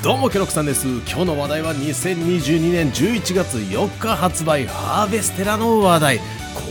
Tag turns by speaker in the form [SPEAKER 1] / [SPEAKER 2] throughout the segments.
[SPEAKER 1] どうもケロクさんです。今日の話題は2022年11月4日発売ハーベステラの話題。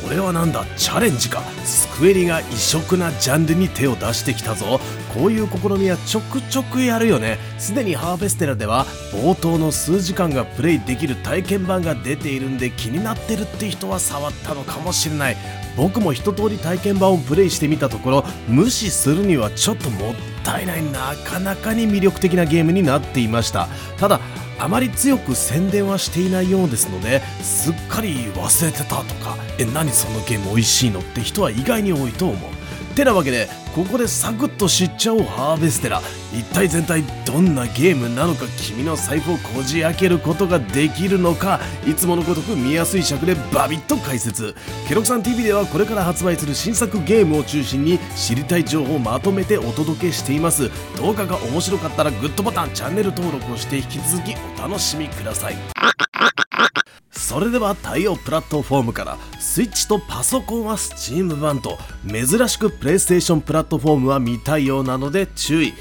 [SPEAKER 1] これはなんだ？チャレンジか。スクエリが異色なジャンルに手を出してきたぞ。こういう試みはちょくちょくやるよね。すでにハーベステラでは冒頭の数時間がプレイできる体験版が出ているんで気になってるって人は触ったのかもしれない。僕も一通り体験版をプレイしてみたところ無視するにはちょっともったいない。なかなかに魅力的なゲームになっていました。ただあまり強く宣伝はしていないようですのですっかり忘れてたとかえ何そのゲーム美味しいのって人は意外に多いと思う。てなわけでここでサクッと知っちゃおうハーベステラ。一体全体どんなゲームなのか君の財布をこじ開けることができるのか。いつものごとく見やすい尺でバビッと解説。ケロクさん TV ではこれから発売する新作ゲームを中心に知りたい情報をまとめてお届けしています。動画が面白かったらグッドボタンチャンネル登録をして引き続きお楽しみください。それでは対応プラットフォームからスイッチとパソコンは Steam 版と珍しく PlayStation プラットフォームは未対応なので注意。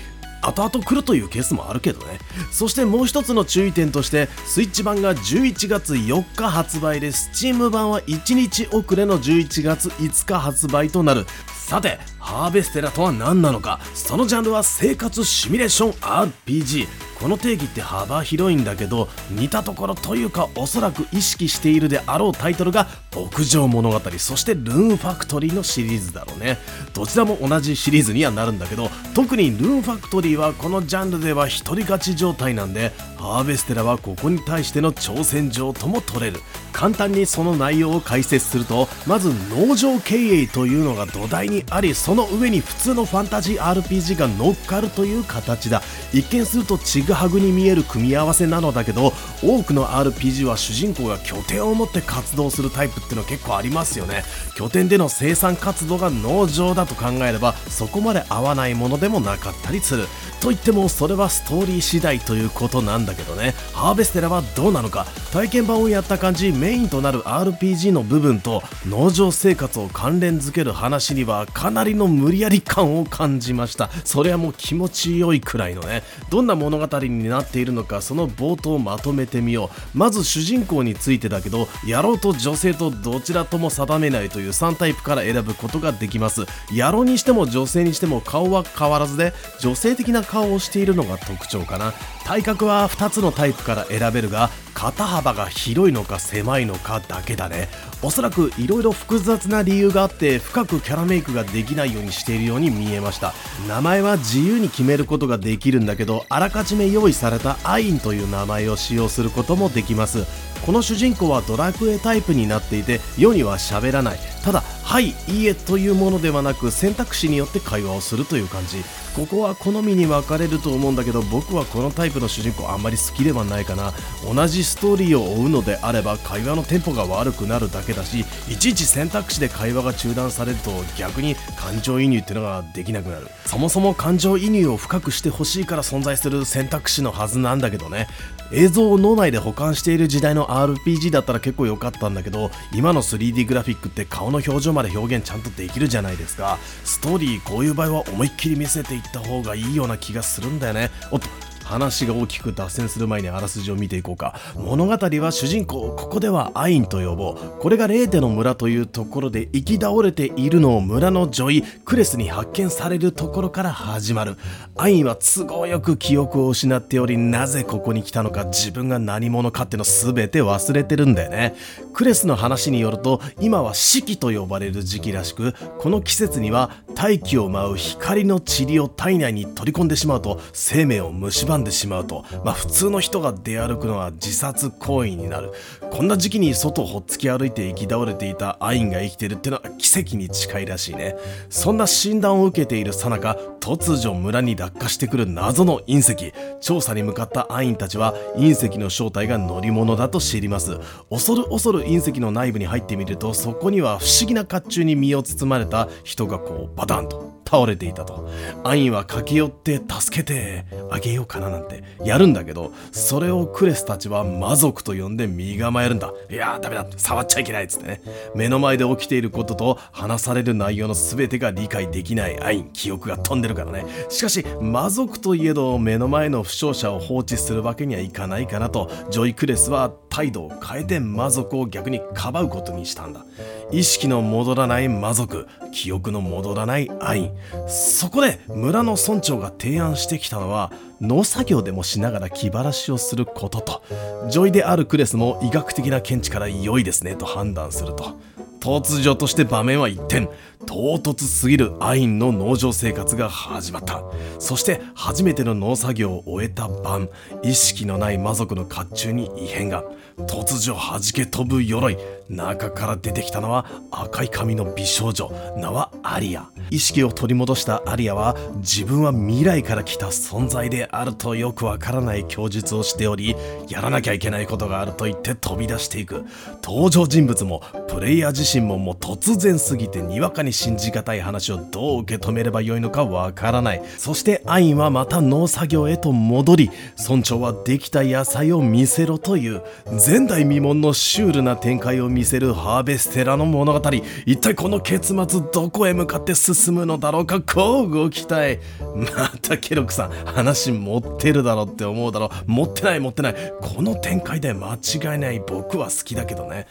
[SPEAKER 1] 後々来るというケースもあるけどね。そしてもう一つの注意点としてスイッチ版が11月4日発売で Steam 版は1日遅れの11月5日発売となる。さてハーベステラとは何なのか？そのジャンルは生活シミュレーション RPG この定義って幅広いんだけど似たところというかおそらく意識しているであろうタイトルが牧場物語。そしてルーンファクトリーのシリーズだろうね。どちらも同じシリーズにはなるんだけど特にルーンファクトリーはこのジャンルでは一人勝ち状態なんでハーベステラはここに対しての挑戦状とも取れる。簡単にその内容を解説するとまず農場経営というのが土台にありそのの上に普通のファンタジー RPG が乗っかるという形だ。一見するとちぐはぐに見える組み合わせなのだけど多くの RPG は主人公が拠点を持って活動するタイプっての結構ありますよね。拠点での生産活動が農場だと考えればそこまで合わないものでもなかったりする。と言ってもそれはストーリー次第ということなんだけどね。ハーベステラはどうなのか。体験版をやった感じメインとなる RPG の部分と農場生活を関連づける話にはかなりの無理やり感を感じました。それはもう気持ちよいくらいのね。どんな物語になっているのかその冒頭をまとめてみよう。まず主人公についてだけど野郎と女性とどちらとも定めないという3タイプから選ぶことができます。野郎にしても女性にしても顔は変わらずで女性的な顔をしているのが特徴かな。体格は2つのタイプから選べるが肩幅が広いのか狭いのかだけだね。おそらく色々複雑な理由があって深くキャラメイクができないようにしているように見えました。名前は自由に決めることができるんだけどあらかじめ用意されたアインという名前を使用することもできます。この主人公はドラクエタイプになっていて世には喋らない。ただ「はい」「いいえ」というものではなく選択肢によって会話をするという感じ。ここは好みに分かれると思うんだけど僕はこのタイプの主人公あんまり好きではないかな。同じストーリーを追うのであれば会話のテンポが悪くなるだけだしいちいち選択肢で会話が中断されると逆に感情移入っていうのができなくなる。そもそも感情移入を深くしてほしいから存在する選択肢のはずなんだけどね。映像を脳内で保管している時代の RPG だったら結構良かったんだけど今の 3D グラフィックって顔の表情まで表現ちゃんとできるじゃないですか。ストーリーこういう場合は思いっきり見せていった方がいいような気がするんだよね。おっと話が大きく脱線する前にあらすじを見ていこうか。物語は主人公ここではアインと呼ぼう。これがレーテの村というところで行き倒れているのを村の女医クレスに発見されるところから始まる。アインは都合よく記憶を失っておりなぜここに来たのか自分が何者かっての全て忘れてるんだよね。クレスの話によると今は四季と呼ばれる時期らしくこの季節には大気を舞う光の塵を体内に取り込んでしまうと生命を蝕んでしまうと、まあ、普通の人が出歩くのは自殺行為になる。こんな時期に外をほっつき歩いて行き倒れていたアインが生きてるってのは奇跡に近いらしいね。そんな診断を受けているさなか突如村に落下してくる謎の隕石。調査に向かったアインたちは隕石の正体が乗り物だと知ります。恐る恐る隕石の内部に入ってみるとそこには不思議な甲冑に身を包まれた人がこうバタンと。倒れていたと。アインは駆け寄って助けてあげようかななんてやるんだけどそれをクレスたちは魔族と呼んで身構えるんだ。いやーダメだ触っちゃいけないっつってね。目の前で起きていることと話される内容の全てが理解できないアイン記憶が飛んでるからね。しかし魔族といえど目の前の負傷者を放置するわけにはいかないかなと女医クレスは態度を変えて魔族を逆にかばうことにしたんだ。意識の戻らない魔族記憶の戻らないアインそこで村の村長が提案してきたのは農作業でもしながら気晴らしをすることと。女医であるクレスも医学的な見地から良いですねと判断すると。突如として場面は一転唐突すぎるアインの農場生活が始まった。そして初めての農作業を終えた晩意識のない魔族の甲冑に異変が。突如弾け飛ぶ鎧。中から出てきたのは赤い髪の美少女名はアリア。意識を取り戻したアリアは自分は未来から来た存在であるとよくわからない供述をしておりやらなきゃいけないことがあると言って飛び出していく。登場人物もプレイヤー自身ももう突然すぎてにわかに信じがたい話をどう受け止めればよいのかわからない。そしてアインはまた農作業へと戻り村長はできた野菜を見せろという前代未聞のシュールな展開を見見せるハーベステラの物語。一体この結末どこへ向かって進むのだろうか。こうご期待。またケロクさん話持ってるだろって思うだろ持ってない持ってない。この展開で間違いない僕は好きだけどね。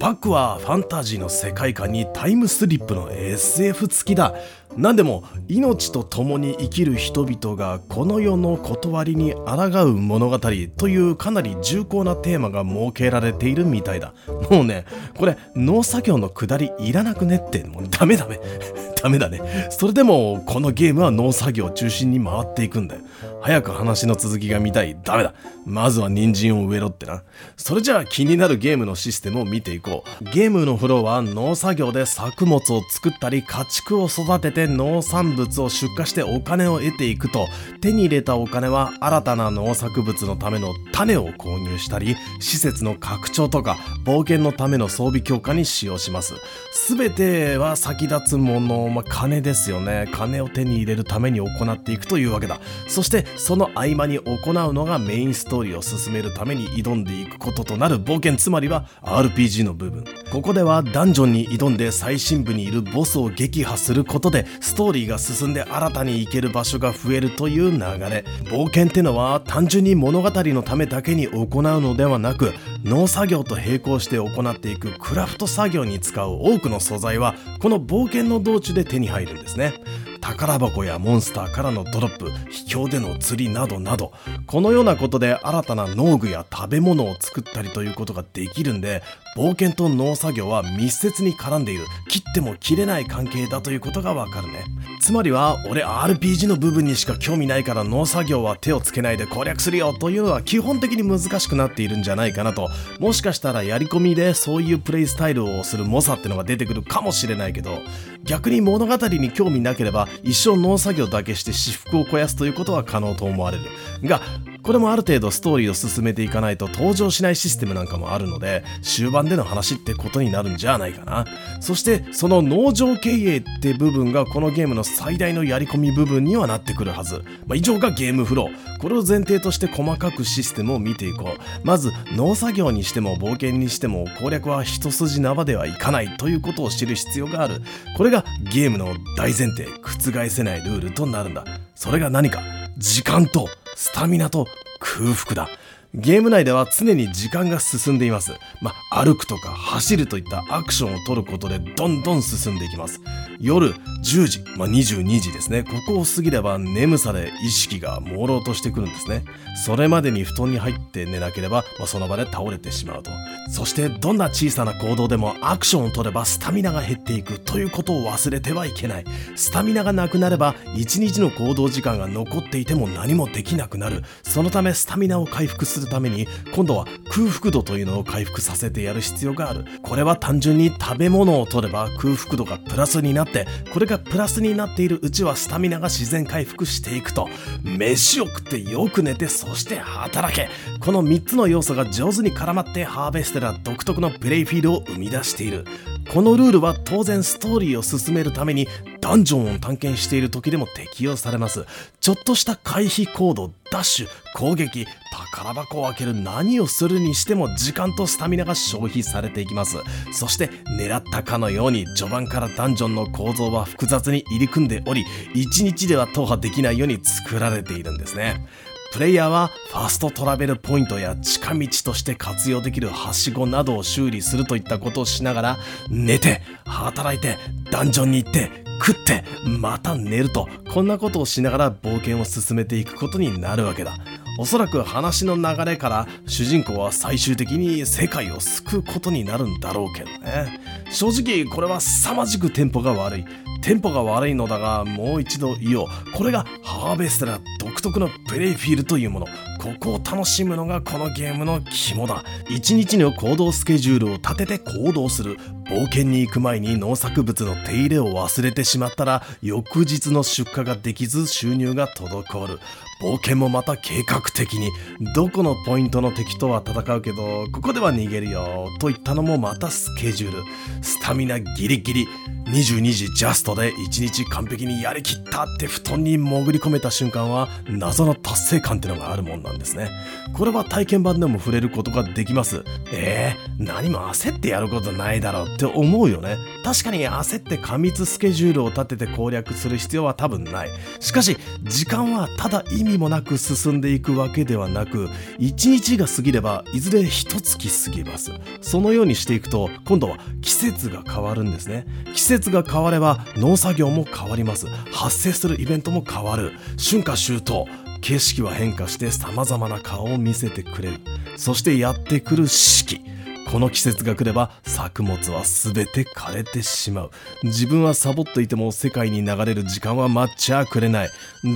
[SPEAKER 1] バックはファンタジーの世界観にタイムスリップの SF 付きだ。何でも命と共に生きる人々がこの世の断りに抗う物語というかなり重厚なテーマが設けられているみたいだ。もうねこれ農作業のくだりいらなくねってもうダメダメダメだね。それでもこのゲームは農作業中心に回っていくんだよ。早く話の続きが見たい。ダメだ。まずは人参を植えろってな。それじゃあ気になるゲームのシステムを見ていこう。ゲームのフローは農作業で作物を作ったり家畜を育てて農産物を出荷してお金を得ていくと。手に入れたお金は新たな農作物のための種を購入したり施設の拡張とか冒険のための装備強化に使用します。全ては先立つもの、まあ、金ですよね。金を手に入れるために行っていくというわけだ。そしてその合間に行うのがメインストーリーを進めるために挑んでいくこととなる冒険つまりは RPG の部分。ここではダンジョンに挑んで最深部にいるボスを撃破することでストーリーが進んで新たに行ける場所が増えるという流れ。冒険ってのは単純に物語のためだけに行うのではなく農作業と並行して行っていくクラフト作業に使う多くの素材はこの冒険の道中で手に入るんですね。宝箱やモンスターからのドロップ秘境での釣りなどなどこのようなことで新たな農具や食べ物を作ったりということができるんで冒険と農作業は密接に絡んでいる。切っても切れない関係だということがわかるね。つまりは俺 RPG の部分にしか興味ないから農作業は手をつけないで攻略するよというのは基本的に難しくなっているんじゃないかなと。もしかしたらやり込みでそういうプレイスタイルをする猛者ってのが出てくるかもしれないけど逆に物語に興味なければ一生農作業だけして私服を肥やすということは可能と思われる。がこれもある程度ストーリーを進めていかないと登場しないシステムなんかもあるので終盤での話ってことになるんじゃないかな。そしてその農場経営って部分がこのゲームの最大のやり込み部分にはなってくるはず、まあ、以上がゲームフロー。これを前提として細かくシステムを見ていこう。まず農作業にしても冒険にしても攻略は一筋縄ではいかないということを知る必要がある。これがゲームの大前提覆せないルールとなるんだ。それが何か。時間とスタミナと空腹だゲーム内では常に時間が進んでいます。まあ、歩くとか走るといったアクションを取ることでどんどん進んでいきます。夜10時、まあ、22時ですね。ここを過ぎれば眠さで意識が朦朧としてくるんですね。それまでに布団に入って寝なければ、まあ、その場で倒れてしまうと。そしてどんな小さな行動でもアクションを取ればスタミナが減っていくということを忘れてはいけない。スタミナがなくなれば1日の行動時間が残っていても何もできなくなる。そのためスタミナを回復するために今度は空腹度というのを回復させてやる必要があるこれは単純に食べ物を取れば空腹度がプラスになってこれがプラスになっているうちはスタミナが自然回復していくと。飯を食ってよく寝てそして働け。この3つの要素が上手に絡まってハーベステラ独特のプレイフィールを生み出している。このルールは当然ストーリーを進めるためにダンジョンを探検している時でも適用されます。ちょっとした回避行動ダッシュ攻撃宝箱を開ける何をするにしても時間とスタミナが消費されていきます。そして狙ったかのように序盤からダンジョンの構造は複雑に入り組んでおり1日では踏破できないように作られているんですね。プレイヤーはファストトラベルポイントや近道として活用できるはしごなどを修理するといったことをしながら寝て働いてダンジョンに行って食ってまた寝るとこんなことをしながら冒険を進めていくことになるわけだ。おそらく話の流れから主人公は最終的に世界を救うことになるんだろうけどね。正直これは凄まじくテンポが悪い。テンポが悪いのだがもう一度言おう。これがハーベストラ独特のプレイフィールというもの。ここを楽しむのがこのゲームの肝だ。一日の行動スケジュールを立てて行動する冒険に行く前に農作物の手入れを忘れてしまったら翌日の出荷ができず収入が滞る。冒険もまた計画的にどこのポイントの敵とは戦うけどここでは逃げるよといったのもまたスケジュール。スタミナギリギリ。22時ジャストで1日完璧にやりきったって布団に潜り込めた瞬間は謎の達成感ってのがあるもんな。なんですね。これは体験版でも触れることができます。えー、何も焦ってやることないだろうって思うよね。確かに焦って過密スケジュールを立てて攻略する必要は多分ない。しかし時間はただ意味もなく進んでいくわけではなく1日が過ぎればいずれ1月過ぎます。そのようにしていくと今度は季節が変わるんですね。季節が変われば農作業も変わります。発生するイベントも変わる。春夏秋冬。景色は変化して様々な顔を見せてくれる。そしてやってくる四季。この季節が来れば作物は全て枯れてしまう。自分はサボっていても世界に流れる時間は待っちゃくれない。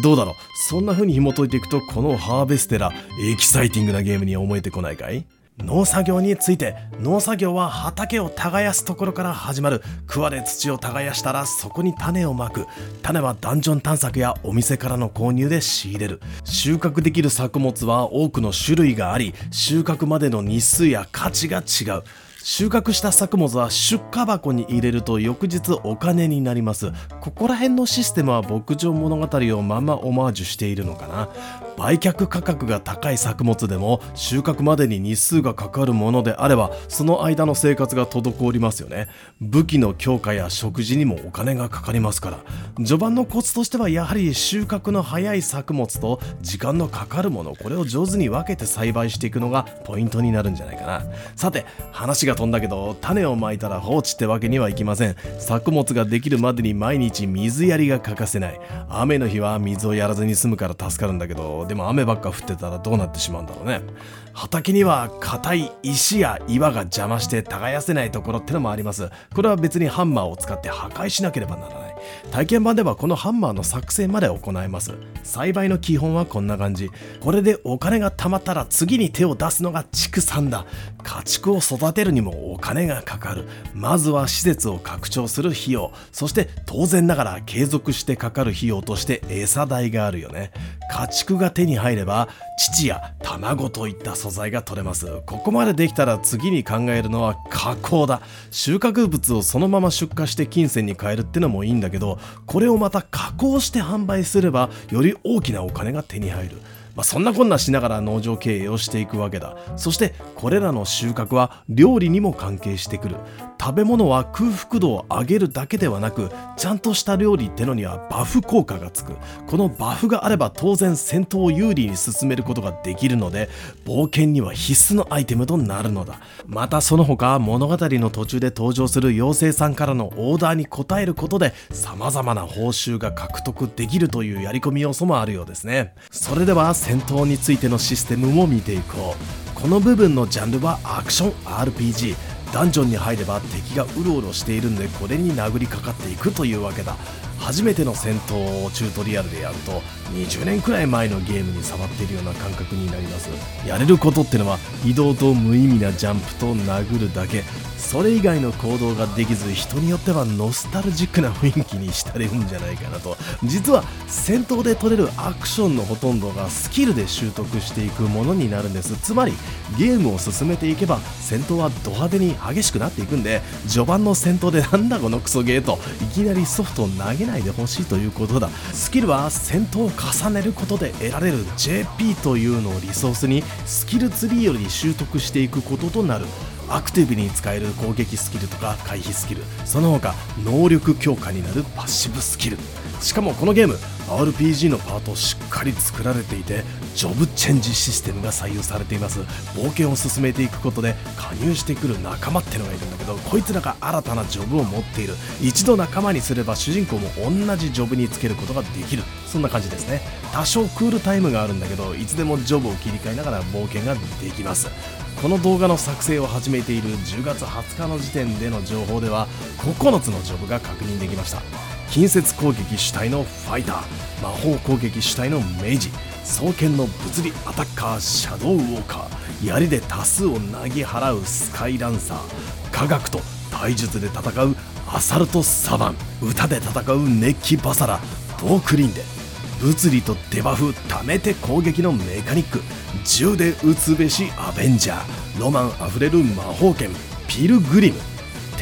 [SPEAKER 1] どうだろう？そんな風に紐解いていくとこのハーベステラエキサイティングなゲームに思えてこないかい？農作業について農作業は畑を耕すところから始まる。桑で土を耕したらそこに種をまく。種はダンジョン探索やお店からの購入で仕入れる。収穫できる作物は多くの種類があり収穫までの日数や価値が違う。収穫した作物は出荷箱に入れると翌日お金になります。ここら辺のシステムは牧場物語をまんまオマージュしているのかな。売却価格が高い作物でも収穫までに日数がかかるものであればその間の生活が滞りますよね。武器の強化や食事にもお金がかかりますから。序盤のコツとしてはやはり収穫の早い作物と時間のかかるものこれを上手に分けて栽培していくのがポイントになるんじゃないかな。さて話がが飛んだけど種をまいたら放置ってわけにはいきません。作物ができるまでに毎日水やりが欠かせない。雨の日は水をやらずに済むから助かるんだけどでも雨ばっか降ってたらどうなってしまうんだろうね。畑には硬い石や岩が邪魔して耕せないところってのもあります。これは別にハンマーを使って破壊しなければならない。体験版ではこのハンマーの作成まで行えます。栽培の基本はこんな感じ。これでお金が貯まったら次に手を出すのが畜産だ。家畜を育てるにもお金がかかる。まずは施設を拡張する費用。そして当然ながら継続してかかる費用として餌代があるよね。家畜が手に入れば乳や卵といった素材が取れます。ここまでできたら次に考えるのは加工だ。収穫物をそのまま出荷して金銭に変えるってのもいいんだけどこれをまた加工して販売すればより大きなお金が手に入る。まあ、そんなこんなしながら農場経営をしていくわけだ。そしてこれらの収穫は料理にも関係してくる。食べ物は空腹度を上げるだけではなくちゃんとした料理ってのにはバフ効果がつく。このバフがあれば当然戦闘を有利に進めることができるので冒険には必須のアイテムとなるのだ。またその他物語の途中で登場する妖精さんからのオーダーに応えることで様々な報酬が獲得できるというやり込み要素もあるようですね。それでは戦闘についてのシステムも見ていこう。この部分のジャンルはアクション RPG ダンジョンに入れば敵がうろうろしているんでこれに殴りかかっていくというわけだ。初めての戦闘をチュートリアルでやると20年くらい前のゲームに触っているような感覚になります。やれることってのは移動と無意味なジャンプと殴るだけ。それ以外の行動ができず人によってはノスタルジックな雰囲気に浸れるんじゃないかなと。実は戦闘で取れるアクションのほとんどがスキルで習得していくものになるんです。つまりゲームを進めていけば戦闘はド派手に激しくなっていくんで序盤の戦闘でなんだこのクソゲーといきなりソフトを投げないでほしいということだ。スキルは戦闘を重ねることで得られる JP というのをリソースにスキルツリーより習得していくこととなる。アクティブに使える攻撃スキルとか回避スキルその他能力強化になるパッシブスキル。しかもこのゲーム RPG のパートしっかり作られていてジョブチェンジシステムが採用されています。冒険を進めていくことで加入してくる仲間ってのがいるんだけどこいつらが新たなジョブを持っている。一度仲間にすれば主人公も同じジョブにつけることができる。そんな感じですね。多少クールタイムがあるんだけどいつでもジョブを切り替えながら冒険ができます。この動画の作成を始めている10月20日の時点での情報では9つのジョブが確認できました。近接攻撃主体のファイター魔法攻撃主体のメイジ双剣の物理アタッカーシャドウウォーカー槍で多数をなぎ払うスカイランサー科学と体術で戦うアサルトサバン歌で戦う熱気バサラボークリンデ物理とデバフ貯めて攻撃のメカニック銃で撃つべしアベンジャーロマンあふれる魔法剣ピルグリム。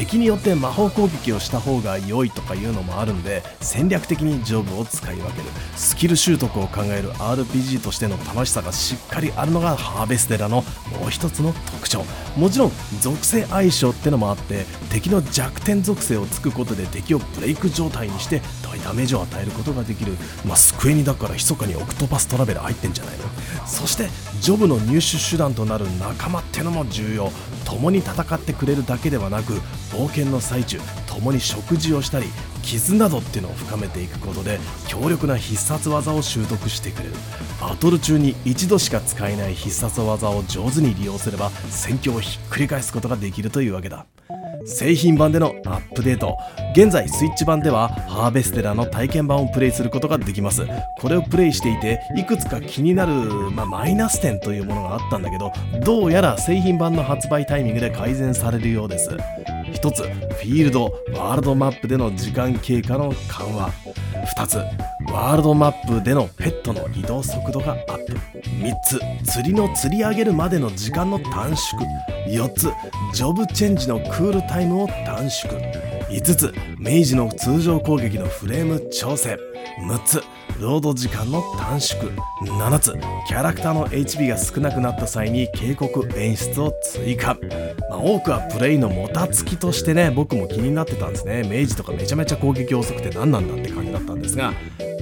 [SPEAKER 1] 敵によって魔法攻撃をした方が良いとかいうのもあるんで戦略的にジョブを使い分ける。スキル習得を考える RPG としての楽しさがしっかりあるのがハーベステラのもう一つの特徴。もちろん属性相性ってのもあって敵の弱点属性をつくことで敵をブレイク状態にして大ダメージを与えることができる。まあスクエニだから密かにオクトパストラベル入ってんじゃないの。そしてジョブの入手手段となる仲間ってのも重要。共に戦ってくれるだけではなく冒険の最中共に食事をしたり傷などっていうのを深めていくことで強力な必殺技を習得してくれる。バトル中に一度しか使えない必殺技を上手に利用すれば戦況をひっくり返すことができる。というわけだ製品版でのアップデート。現在スイッチ版ではハーベステラの体験版をプレイすることができます。これをプレイしていていくつか気になる、まあ、マイナス点というものがあったんだけどどうやら製品版の発売タイミングで改善されるようです。1つフィールドワールドマップでの時間経過の緩和。2つワールドマップでのペットの移動速度がアップ。3つ釣りの釣り上げるまでの時間の短縮。4つジョブチェンジのクールタイムを短縮。5つメイジの通常攻撃のフレーム調整。6つロード時間の短縮。7つキャラクターの HP が少なくなった際に警告演出を追加、まあ、多くはプレイのもたつきとしてね僕も気になってたんですね。明治とかめちゃめちゃ攻撃遅くて何なんだって感じだったんですが。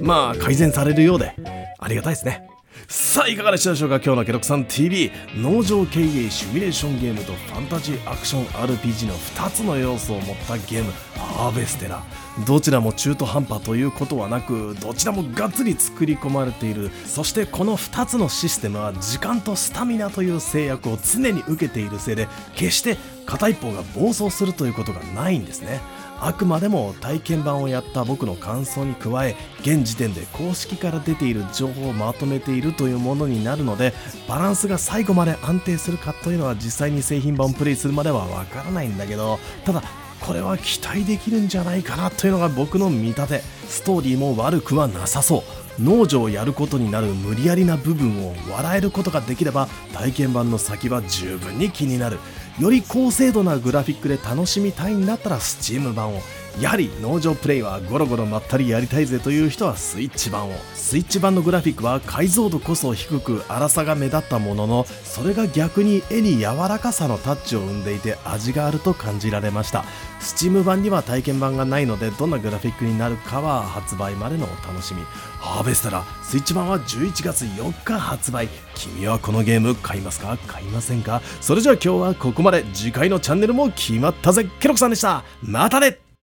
[SPEAKER 1] まあ改善されるようでありがたいですね。さあいかがでしたでしょうか？今日のケロクさん TV 農場経営シミュレーションゲームとファンタジーアクション RPG の2つの要素を持ったゲームハーベステラ。どちらも中途半端ということはなくどちらもがっつり作り込まれている。そしてこの2つのシステムは時間とスタミナという制約を常に受けているせいで決して片一方が暴走するということがないんですね。あくまでも体験版をやった僕の感想に加え現時点で公式から出ている情報をまとめているというものになるのでバランスが最後まで安定するかというのは実際に製品版をプレイするまではわからないんだけどただこれは期待できるんじゃないかなというのが僕の見立て。ストーリーも悪くはなさそう。農場をやることになる無理やりな部分を笑えることができれば体験版の先は十分に気になる。より高精度なグラフィックで楽しみたいんだったら Steam 版をやはり農場プレイはゴロゴロまったりやりたいぜという人はスイッチ版を。スイッチ版のグラフィックは解像度こそ低く粗さが目立ったもののそれが逆に絵に柔らかさのタッチを生んでいて味があると感じられました。Steam 版には体験版がないのでどんなグラフィックになるかは発売までのお楽しみ。ハーベスタラスイッチ版は11月4日発売。君はこのゲーム買いますか買いませんか？それじゃあ今日はここまで。次回のチャンネルも決まったぜ。ケロクさんでした。またね。